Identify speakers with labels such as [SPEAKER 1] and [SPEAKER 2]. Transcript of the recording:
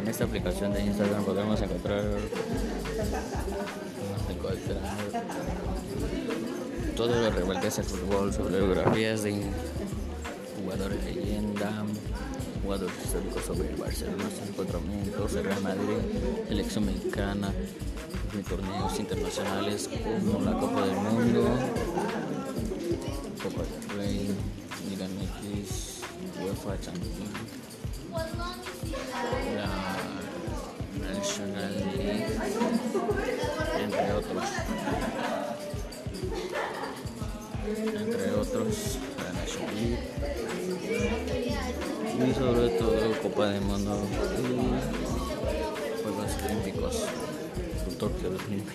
[SPEAKER 1] En esta aplicación de Instagram podemos encontrar todo lo revuelto al fútbol, sobre biografías de jugadores leyenda, jugadores históricos sobre el Barcelona, sus encontramientos, el Real Madrid, elección mexicana, torneos internacionales como la Copa del Mundo, Copa del Rey, Liga MX, UEFA Champions, entre otros. Entre otros, League y sobre todo Copa del Mundo y Juegos Olímpicos Tokio 2020.